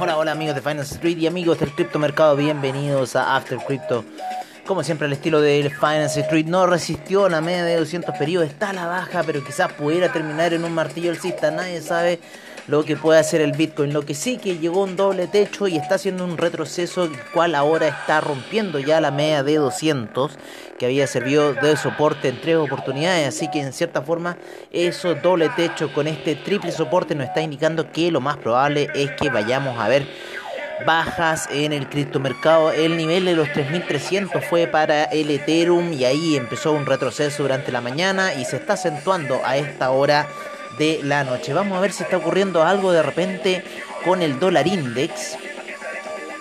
Hola, hola amigos de Finance Street y amigos del criptomercado, bienvenidos a After Crypto. Como siempre, el estilo del Finance Street no resistió la media de 200 periodos, está a la baja, pero quizás pudiera terminar en un martillo alcista, nadie sabe lo que puede hacer el Bitcoin. Lo que sí que llegó un doble techo y está haciendo un retroceso, el cual ahora está rompiendo ya la media de 200, que había servido de soporte en tres oportunidades. Así que en cierta forma, eso doble techo con este triple soporte nos está indicando que lo más probable es que vayamos a ver bajas en el criptomercado. El nivel de los 3300 fue para el Ethereum y ahí empezó un retroceso durante la mañana y se está acentuando a esta hora de la noche. Vamos a ver si está ocurriendo algo de repente con el dólar index.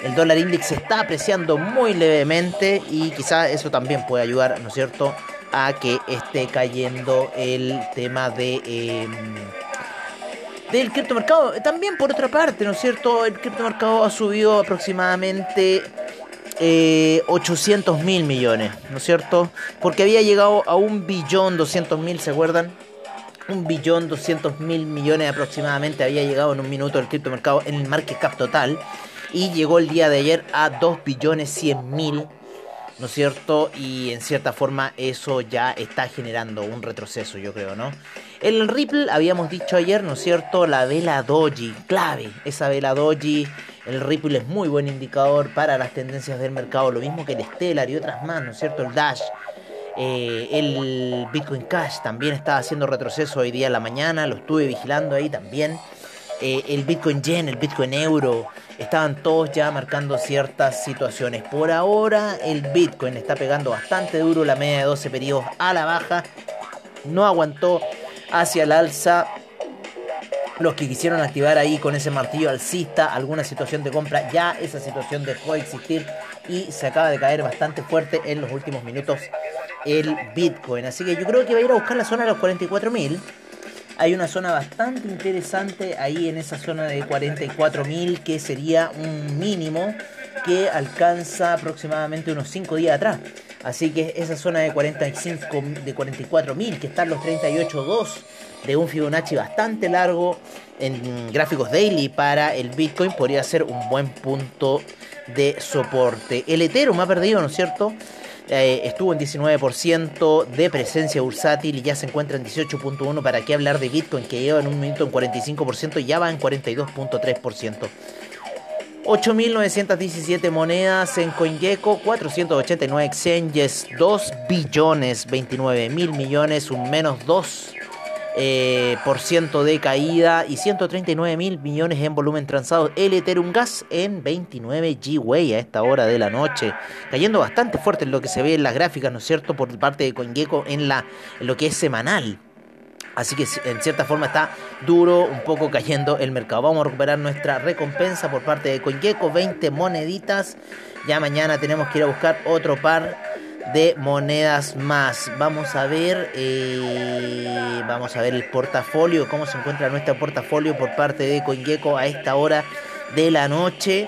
El dólar index se está apreciando muy levemente y quizá eso también puede ayudar, ¿no es cierto?, a que esté cayendo el tema de... Eh, del criptomercado. También por otra parte, ¿no es cierto? El criptomercado ha subido aproximadamente eh, 800 mil millones, ¿no es cierto? Porque había llegado a un billón 200 mil, ¿se acuerdan? Un billón 200 mil millones aproximadamente había llegado en un minuto el criptomercado en el market cap total y llegó el día de ayer a 2 billones 100 mil ¿no es cierto? Y en cierta forma eso ya está generando un retroceso, yo creo, ¿no? El Ripple, habíamos dicho ayer, ¿no es cierto? La vela Doji, clave, esa vela Doji. El Ripple es muy buen indicador para las tendencias del mercado, lo mismo que el Stellar y otras más, ¿no es cierto? El Dash. Eh, el Bitcoin Cash también estaba haciendo retroceso hoy día en la mañana, lo estuve vigilando ahí también. Eh, el Bitcoin Yen, el Bitcoin Euro, estaban todos ya marcando ciertas situaciones. Por ahora el Bitcoin está pegando bastante duro, la media de 12 periodos a la baja, no aguantó hacia el alza. Los que quisieron activar ahí con ese martillo alcista alguna situación de compra, ya esa situación dejó de existir y se acaba de caer bastante fuerte en los últimos minutos el Bitcoin. Así que yo creo que va a ir a buscar la zona de los 44.000. Hay una zona bastante interesante ahí en esa zona de 44.000 que sería un mínimo que alcanza aproximadamente unos 5 días atrás. Así que esa zona de 45 de 44.000 que están los 38.2 de un Fibonacci bastante largo en gráficos daily para el Bitcoin podría ser un buen punto de soporte. El Ethereum ha perdido, ¿no es cierto? Eh, estuvo en 19% de presencia bursátil y ya se encuentra en 18.1%. ¿Para qué hablar de Bitcoin que lleva en un minuto en 45% y ya va en 42.3%? 8.917 monedas en CoinGecko, 489 exchanges, 2 billones 29 mil millones, un menos 2 eh, por ciento de caída y 139 mil millones en volumen transado. El Ethereum Gas en 29 G-Way a esta hora de la noche, cayendo bastante fuerte en lo que se ve en las gráficas, ¿no es cierto?, por parte de CoinGecko en, la, en lo que es semanal. Así que en cierta forma está duro un poco cayendo el mercado. Vamos a recuperar nuestra recompensa por parte de CoinGecko, 20 moneditas. Ya mañana tenemos que ir a buscar otro par de monedas más. Vamos a ver, eh, vamos a ver el portafolio, cómo se encuentra nuestro portafolio por parte de CoinGecko a esta hora de la noche.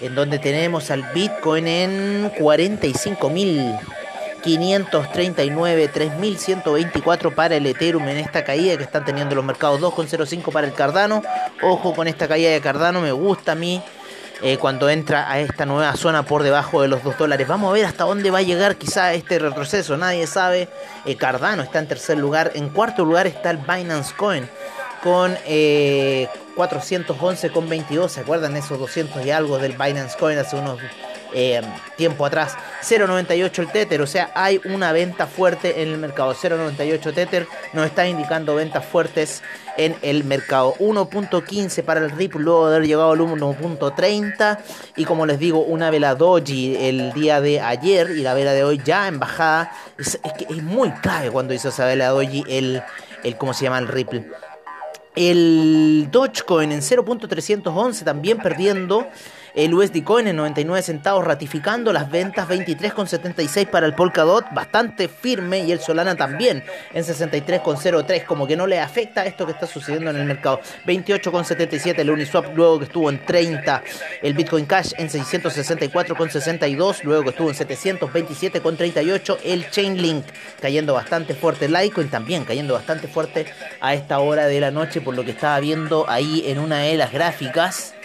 En donde tenemos al Bitcoin en 45.539, 3.124 para el Ethereum en esta caída que están teniendo los mercados, 2,05 para el Cardano. Ojo con esta caída de Cardano, me gusta a mí eh, cuando entra a esta nueva zona por debajo de los 2 dólares. Vamos a ver hasta dónde va a llegar quizá este retroceso, nadie sabe. Eh, Cardano está en tercer lugar, en cuarto lugar está el Binance Coin con eh, 411,22. ¿Se acuerdan esos 200 y algo del Binance Coin hace unos eh, tiempo atrás. 0.98 el Tether, o sea, hay una venta fuerte en el mercado. 0.98 Tether nos está indicando ventas fuertes en el mercado. 1.15 para el Ripple luego de haber llegado al 1.30 y como les digo, una vela doji el día de ayer y la vela de hoy ya en bajada. Es, que es muy clave cuando hizo esa vela doji el, el ¿cómo se llama? El Ripple. El Dogecoin en 0.311 también perdiendo el USD Coin en 99 centavos ratificando las ventas 23,76 para el Polkadot, bastante firme y el Solana también en 63,03, como que no le afecta esto que está sucediendo en el mercado. 28,77 el Uniswap luego que estuvo en 30, el Bitcoin Cash en 664,62, luego que estuvo en 727,38, el Chainlink cayendo bastante fuerte, Litecoin también cayendo bastante fuerte a esta hora de la noche por lo que estaba viendo ahí en una de las gráficas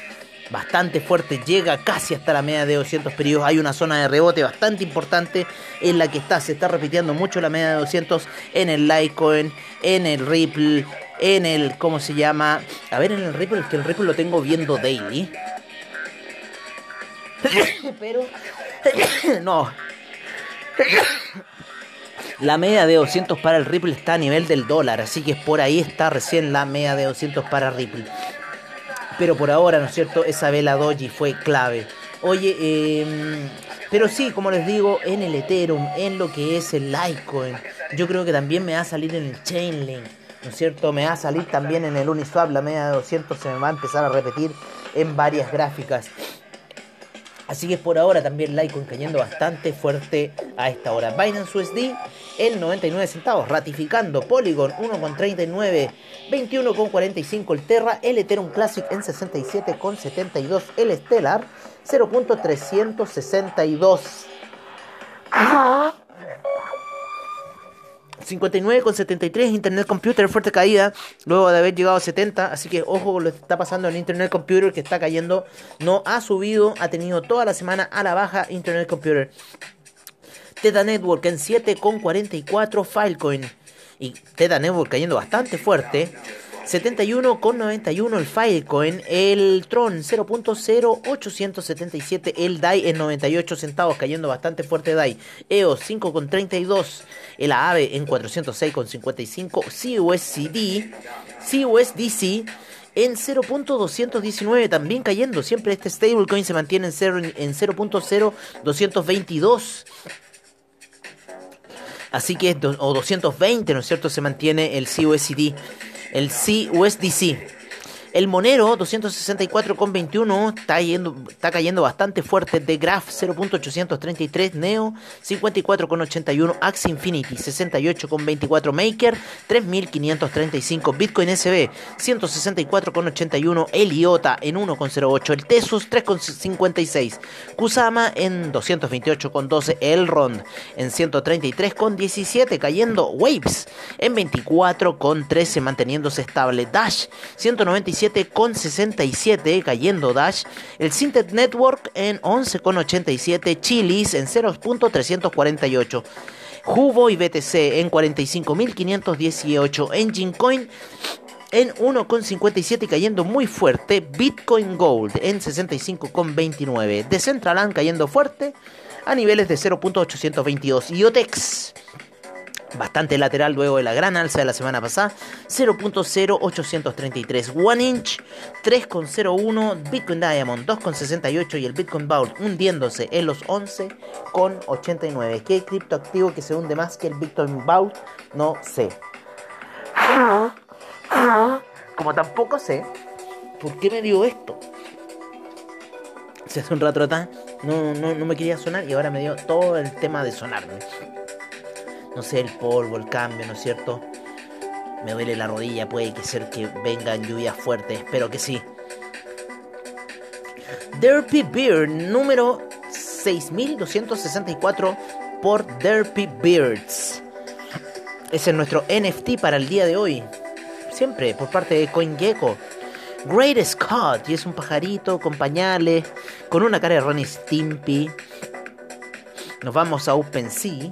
bastante fuerte, llega casi hasta la media de 200 periodos. Hay una zona de rebote bastante importante en la que está, se está repitiendo mucho la media de 200 en el Litecoin, en el Ripple, en el, ¿cómo se llama? A ver, en el Ripple, que el Ripple lo tengo viendo daily. Pero, no. La media de 200 para el Ripple está a nivel del dólar, así que por ahí está recién la media de 200 para Ripple. Pero por ahora, ¿no es cierto? Esa vela doji fue clave. Oye, eh, pero sí, como les digo, en el Ethereum, en lo que es el Litecoin, yo creo que también me va a salir en el Chainlink, ¿no es cierto? Me va a salir también en el Uniswap, la media de 200 se me va a empezar a repetir en varias gráficas. Así que por ahora también Litecoin cayendo bastante fuerte a esta hora. Binance USD en 99 centavos, ratificando Polygon 1,39, 21,45 el Terra, el Ethereum Classic en 67,72, el Stellar 0.362. 59,73 Internet Computer, fuerte caída, luego de haber llegado a 70, así que ojo lo que está pasando en Internet Computer, que está cayendo, no ha subido, ha tenido toda la semana a la baja Internet Computer. Teta Network en 7,44 Filecoin, y Teta Network cayendo bastante fuerte, 71,91 el Filecoin, el Tron 0.0877, el DAI en 98 centavos, cayendo bastante fuerte DAI, EOS 5,32, el AAVE en 406,55, CUSD, CUSDC en 0.219 también cayendo, siempre este stablecoin se mantiene en 0.0222. Así que, o 220, ¿no es cierto? Se mantiene el CUSD el CUSDC. El Monero 264,21 está, yendo, está cayendo bastante fuerte. The Graph 0.833. Neo 54,81. Axie Infinity 68,24. Maker 3.535. Bitcoin SB 164,81. El IOTA en 1,08. El Tesus 3,56. Kusama en 228,12. El Rond en 133,17. Cayendo Waves en 24,13. Manteniéndose estable. Dash 195. 7,67, cayendo Dash. El Sintet Network en 11,87, Chilis en 0.348. Hubo y BTC en 45.518, Engine Coin en 1,57 cayendo muy fuerte, Bitcoin Gold en 65,29, Decentraland cayendo fuerte a niveles de 0.822 y OTEX bastante lateral luego de la gran alza de la semana pasada, 0.0833 One Inch, 3.01 Bitcoin Diamond, 2.68 y el Bitcoin Vault hundiéndose en los 11.89. ¿Qué criptoactivo que se hunde más que el Bitcoin Vault? No sé. Como tampoco sé por qué me dio esto. Se hace un rato atrás no, no, no me quería sonar y ahora me dio todo el tema de sonarme no sé, el polvo, el cambio, ¿no es cierto? Me duele la rodilla, puede que ser que vengan lluvias fuertes, espero que sí. Derpy Beard, número 6264 por Derpy Beards. Ese es nuestro NFT para el día de hoy. Siempre por parte de CoinGecko. Great Scott, y es un pajarito con pañales, con una cara de Ronnie Stimpy. Nos vamos a OpenSea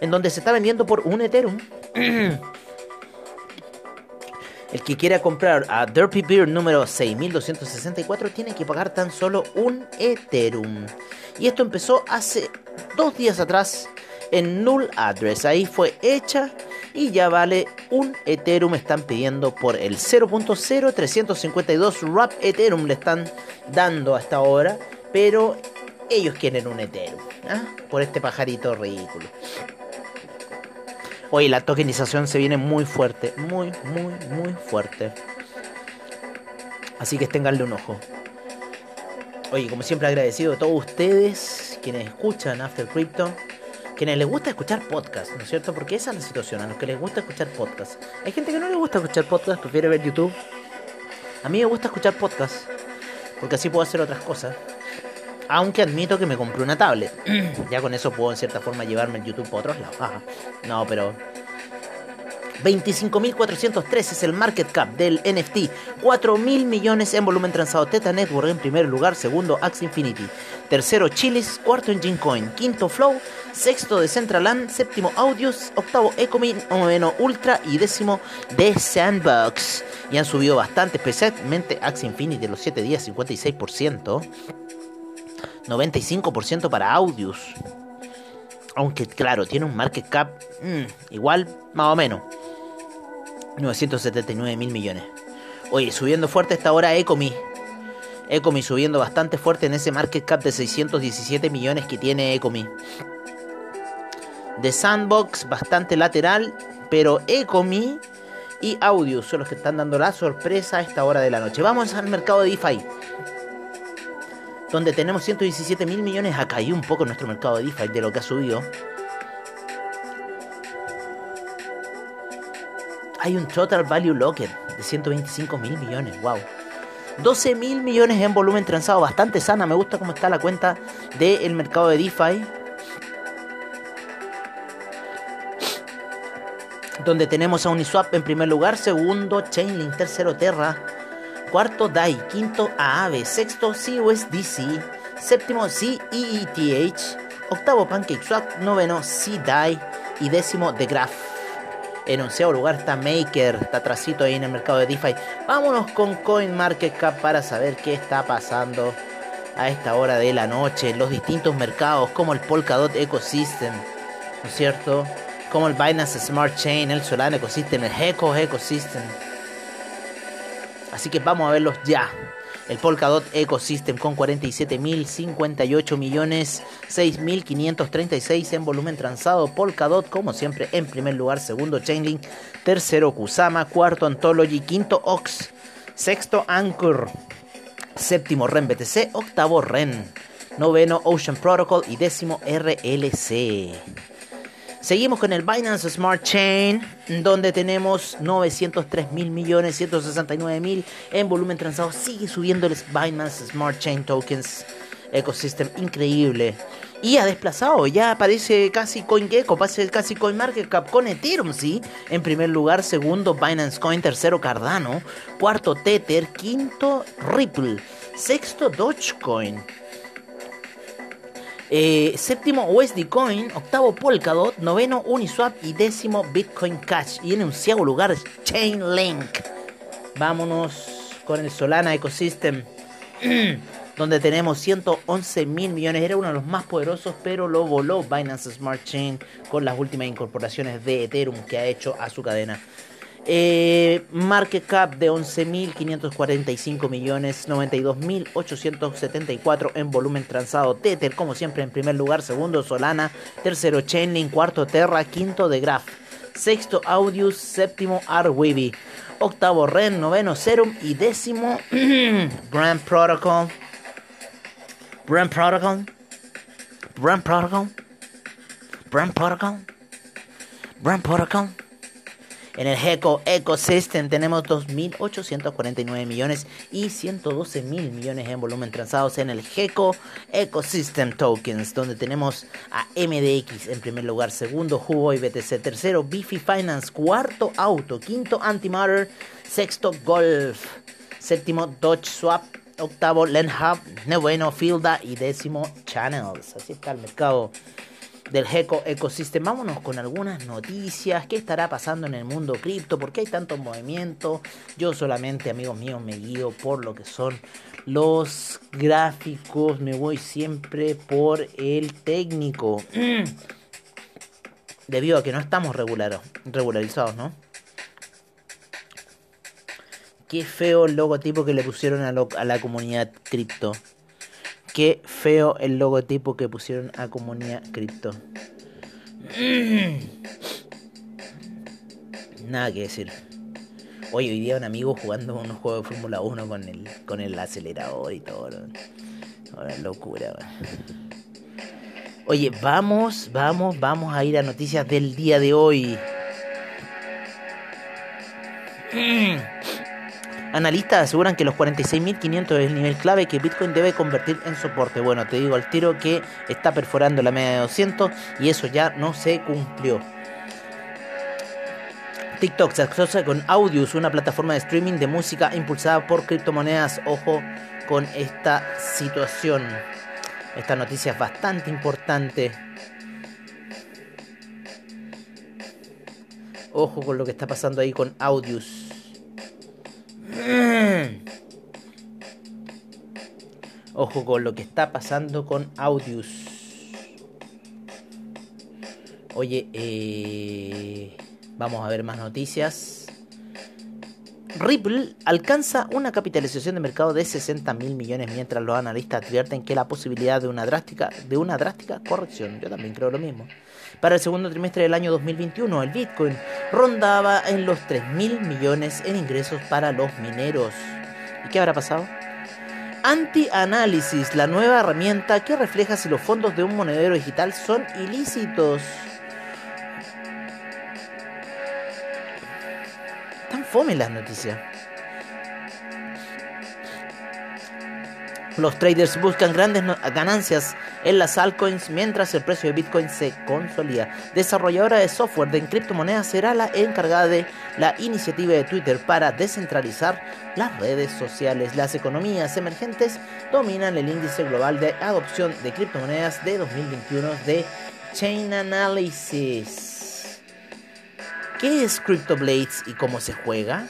en donde se está vendiendo por un Ethereum. El que quiera comprar a Derpy Beer número 6264 tiene que pagar tan solo un Ethereum. Y esto empezó hace dos días atrás en Null Address. Ahí fue hecha y ya vale un Ethereum. Están pidiendo por el 0.0352 RAP Ethereum. Le están dando hasta ahora. Pero ellos quieren un Ethereum. ¿ah? Por este pajarito ridículo. Oye, la tokenización se viene muy fuerte, muy, muy, muy fuerte. Así que tenganle un ojo. Oye, como siempre agradecido a todos ustedes, quienes escuchan After Crypto, quienes les gusta escuchar podcast, ¿no es cierto? Porque esa es la situación, a los que les gusta escuchar podcast. Hay gente que no le gusta escuchar podcast, prefiere ver YouTube. A mí me gusta escuchar podcast, porque así puedo hacer otras cosas. Aunque admito que me compré una tablet. ya con eso puedo en cierta forma llevarme el YouTube para otros lados. No, pero 25.403 es el market cap del NFT. 4.000 millones en volumen transado. Teta Network en primer lugar. Segundo, Axe Infinity. Tercero, Chilis. Cuarto, Engine Coin. Quinto, Flow. Sexto, Decentraland. Séptimo, Audios. Octavo, Ecomin. Noveno, Ultra. Y décimo, The Sandbox. Y han subido bastante, especialmente Axe Infinity los 7 días, 56%. 95% para Audios. Aunque claro, tiene un market cap mm, igual, más o menos. 979 mil millones. Oye, subiendo fuerte esta hora Ecomi. Ecomi subiendo bastante fuerte en ese market cap de 617 millones que tiene Ecomi. De Sandbox bastante lateral, pero Ecomi y Audios son los que están dando la sorpresa a esta hora de la noche. Vamos al mercado de DeFi. Donde tenemos 117 mil millones. Ha caído un poco nuestro mercado de DeFi de lo que ha subido. Hay un total value locker de 125 mil millones. Wow. 12 mil millones en volumen transado. Bastante sana. Me gusta cómo está la cuenta del mercado de DeFi. donde tenemos a Uniswap en primer lugar, segundo Chainlink, tercero Terra, cuarto DAI, quinto Aave, sexto CUSDC, séptimo CEETH, octavo PancakeSwap, noveno CDAI y décimo The Graph. En onceavo lugar está Maker, está atrasito ahí en el mercado de DeFi. Vámonos con CoinMarketCap para saber qué está pasando a esta hora de la noche en los distintos mercados como el Polkadot Ecosystem, ¿no es cierto? como el Binance Smart Chain, el Solana Ecosystem, el Heco Ecosystem. Así que vamos a verlos ya. El Polkadot Ecosystem con 47.058 millones 6.536 en volumen transado. Polkadot como siempre en primer lugar. Segundo Chainlink. Tercero Kusama. Cuarto Anthology. Quinto Ox. Sexto Anchor. Séptimo REN BTC. Octavo REN. Noveno Ocean Protocol. Y décimo RLC. Seguimos con el Binance Smart Chain, donde tenemos 903 mil millones, 169 mil en volumen transado. Sigue subiendo el Binance Smart Chain Tokens Ecosystem, increíble. Y ha desplazado, ya aparece casi CoinGecko, parece casi CoinMarketCap con Ethereum, sí. En primer lugar, segundo Binance Coin, tercero Cardano, cuarto Tether, quinto Ripple, sexto Dogecoin. Eh, séptimo USD Coin, octavo Polkadot, noveno Uniswap y décimo Bitcoin Cash. Y en un lugar Chainlink. Vámonos con el Solana Ecosystem. donde tenemos 111 mil millones. Era uno de los más poderosos, pero lo voló Binance Smart Chain con las últimas incorporaciones de Ethereum que ha hecho a su cadena. Eh, market cap de 11.545 millones, 92.874 en volumen transado. Tether, como siempre, en primer lugar. Segundo, Solana. Tercero, Chainlink. Cuarto, Terra. Quinto, The Graph. Sexto, Audius. Séptimo, Arweeby. Octavo, Ren. Noveno, Serum. Y décimo, Brand Protocol. Brand Protocol. Brand Protocol. Brand Protocol. Brand Protocol. En el Heco Ecosystem tenemos 2.849 millones y 112 mil millones en volumen transados en el Heco Ecosystem Tokens, donde tenemos a MDX en primer lugar, segundo y BTC, tercero Bifi Finance, cuarto Auto, quinto Antimatter, sexto Golf, séptimo Dodge Swap, octavo Lenhub, noveno Fielda y décimo Channels. Así está el mercado del Heco Ecosystem. Vámonos con algunas noticias. ¿Qué estará pasando en el mundo cripto? ¿Por qué hay tantos movimientos? Yo solamente, amigos míos, me guío por lo que son los gráficos. Me voy siempre por el técnico. Debido a que no estamos regularizados, ¿no? Qué feo el logotipo que le pusieron a, a la comunidad cripto. Qué feo el logotipo que pusieron a Comunidad Cripto. Nada que decir. Hoy, hoy día un amigo jugando unos juegos de Fórmula 1 con el, con el acelerador y todo. Ahora locura, Oye, vamos, vamos, vamos a ir a noticias del día de hoy. Analistas aseguran que los 46.500 es el nivel clave que Bitcoin debe convertir en soporte. Bueno, te digo al tiro que está perforando la media de 200 y eso ya no se cumplió. TikTok se asocia con Audius, una plataforma de streaming de música impulsada por criptomonedas. Ojo con esta situación. Esta noticia es bastante importante. Ojo con lo que está pasando ahí con Audius. Ojo con lo que está pasando con Audius. Oye, eh, vamos a ver más noticias. Ripple alcanza una capitalización de mercado de 60 mil millones mientras los analistas advierten que la posibilidad de una drástica de una drástica corrección. Yo también creo lo mismo. Para el segundo trimestre del año 2021, el Bitcoin rondaba en los 3 mil millones en ingresos para los mineros. ¿Y qué habrá pasado? Anti-Análisis, la nueva herramienta que refleja si los fondos de un monedero digital son ilícitos. Tan fome las noticias. Los traders buscan grandes ganancias en las altcoins mientras el precio de Bitcoin se consolida. Desarrolladora de software de criptomonedas será la encargada de la iniciativa de Twitter para descentralizar las redes sociales. Las economías emergentes dominan el índice global de adopción de criptomonedas de 2021 de Chain Analysis. ¿Qué es CryptoBlades y cómo se juega?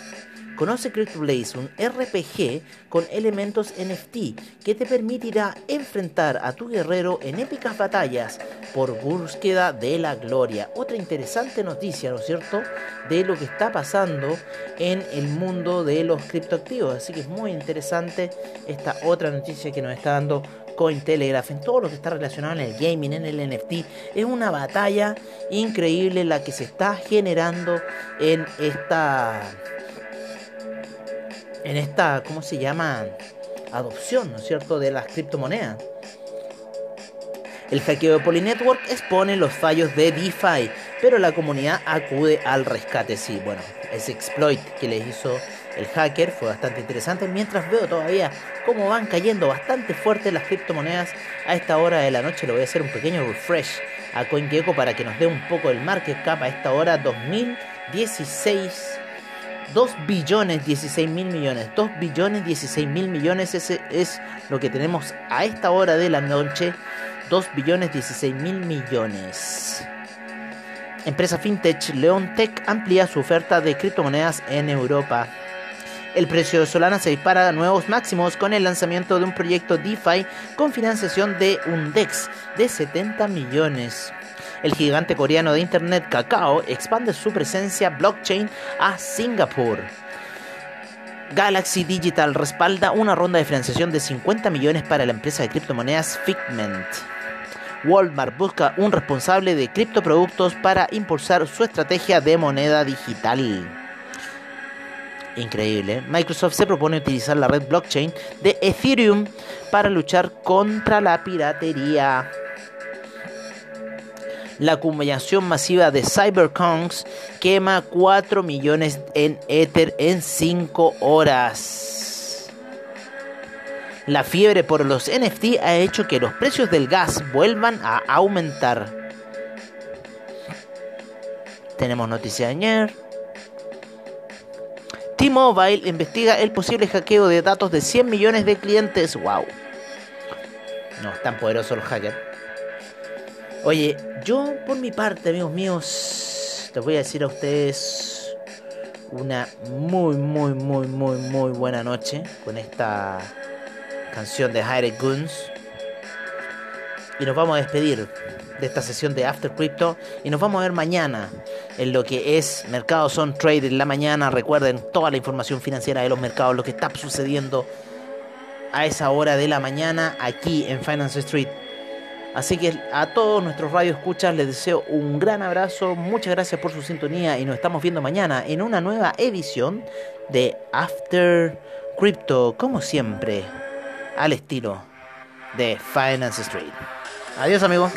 Conoce CryptoBlaze, un RPG con elementos NFT que te permitirá enfrentar a tu guerrero en épicas batallas por búsqueda de la gloria. Otra interesante noticia, ¿no es cierto?, de lo que está pasando en el mundo de los criptoactivos. Así que es muy interesante esta otra noticia que nos está dando Cointelegraph, en todo lo que está relacionado en el gaming, en el NFT. Es una batalla increíble la que se está generando en esta en esta, ¿cómo se llama? Adopción, ¿no es cierto?, de las criptomonedas. El hackeo de Polynetwork expone los fallos de DeFi, pero la comunidad acude al rescate. Sí, bueno, ese exploit que le hizo el hacker fue bastante interesante. Mientras veo todavía cómo van cayendo bastante fuerte las criptomonedas a esta hora de la noche, le voy a hacer un pequeño refresh a CoinGecko para que nos dé un poco el market cap a esta hora 2016 2 billones 16 mil millones. 2 billones 16 mil millones. Ese es lo que tenemos a esta hora de la noche. 2 billones 16 mil millones. Empresa FinTech Leontech amplía su oferta de criptomonedas en Europa. El precio de Solana se dispara a nuevos máximos con el lanzamiento de un proyecto DeFi con financiación de un DEX de 70 millones el gigante coreano de Internet Kakao expande su presencia blockchain a Singapur. Galaxy Digital respalda una ronda de financiación de 50 millones para la empresa de criptomonedas Figment. Walmart busca un responsable de criptoproductos para impulsar su estrategia de moneda digital. Increíble. Microsoft se propone utilizar la red blockchain de Ethereum para luchar contra la piratería la acumulación masiva de Cyberconks quema 4 millones en Ether en 5 horas. La fiebre por los NFT ha hecho que los precios del gas vuelvan a aumentar. Tenemos noticia de ayer. T-Mobile investiga el posible hackeo de datos de 100 millones de clientes. ¡Wow! No es tan poderoso el hacker. Oye, yo por mi parte, amigos míos, les voy a decir a ustedes una muy, muy, muy, muy, muy buena noche con esta canción de Hired Guns. Y nos vamos a despedir de esta sesión de After Crypto y nos vamos a ver mañana en lo que es Mercados on Trade en la mañana. Recuerden toda la información financiera de los mercados, lo que está sucediendo a esa hora de la mañana aquí en Finance Street. Así que a todos nuestros radio escuchas les deseo un gran abrazo, muchas gracias por su sintonía y nos estamos viendo mañana en una nueva edición de After Crypto, como siempre, al estilo de Finance Street. Adiós amigos.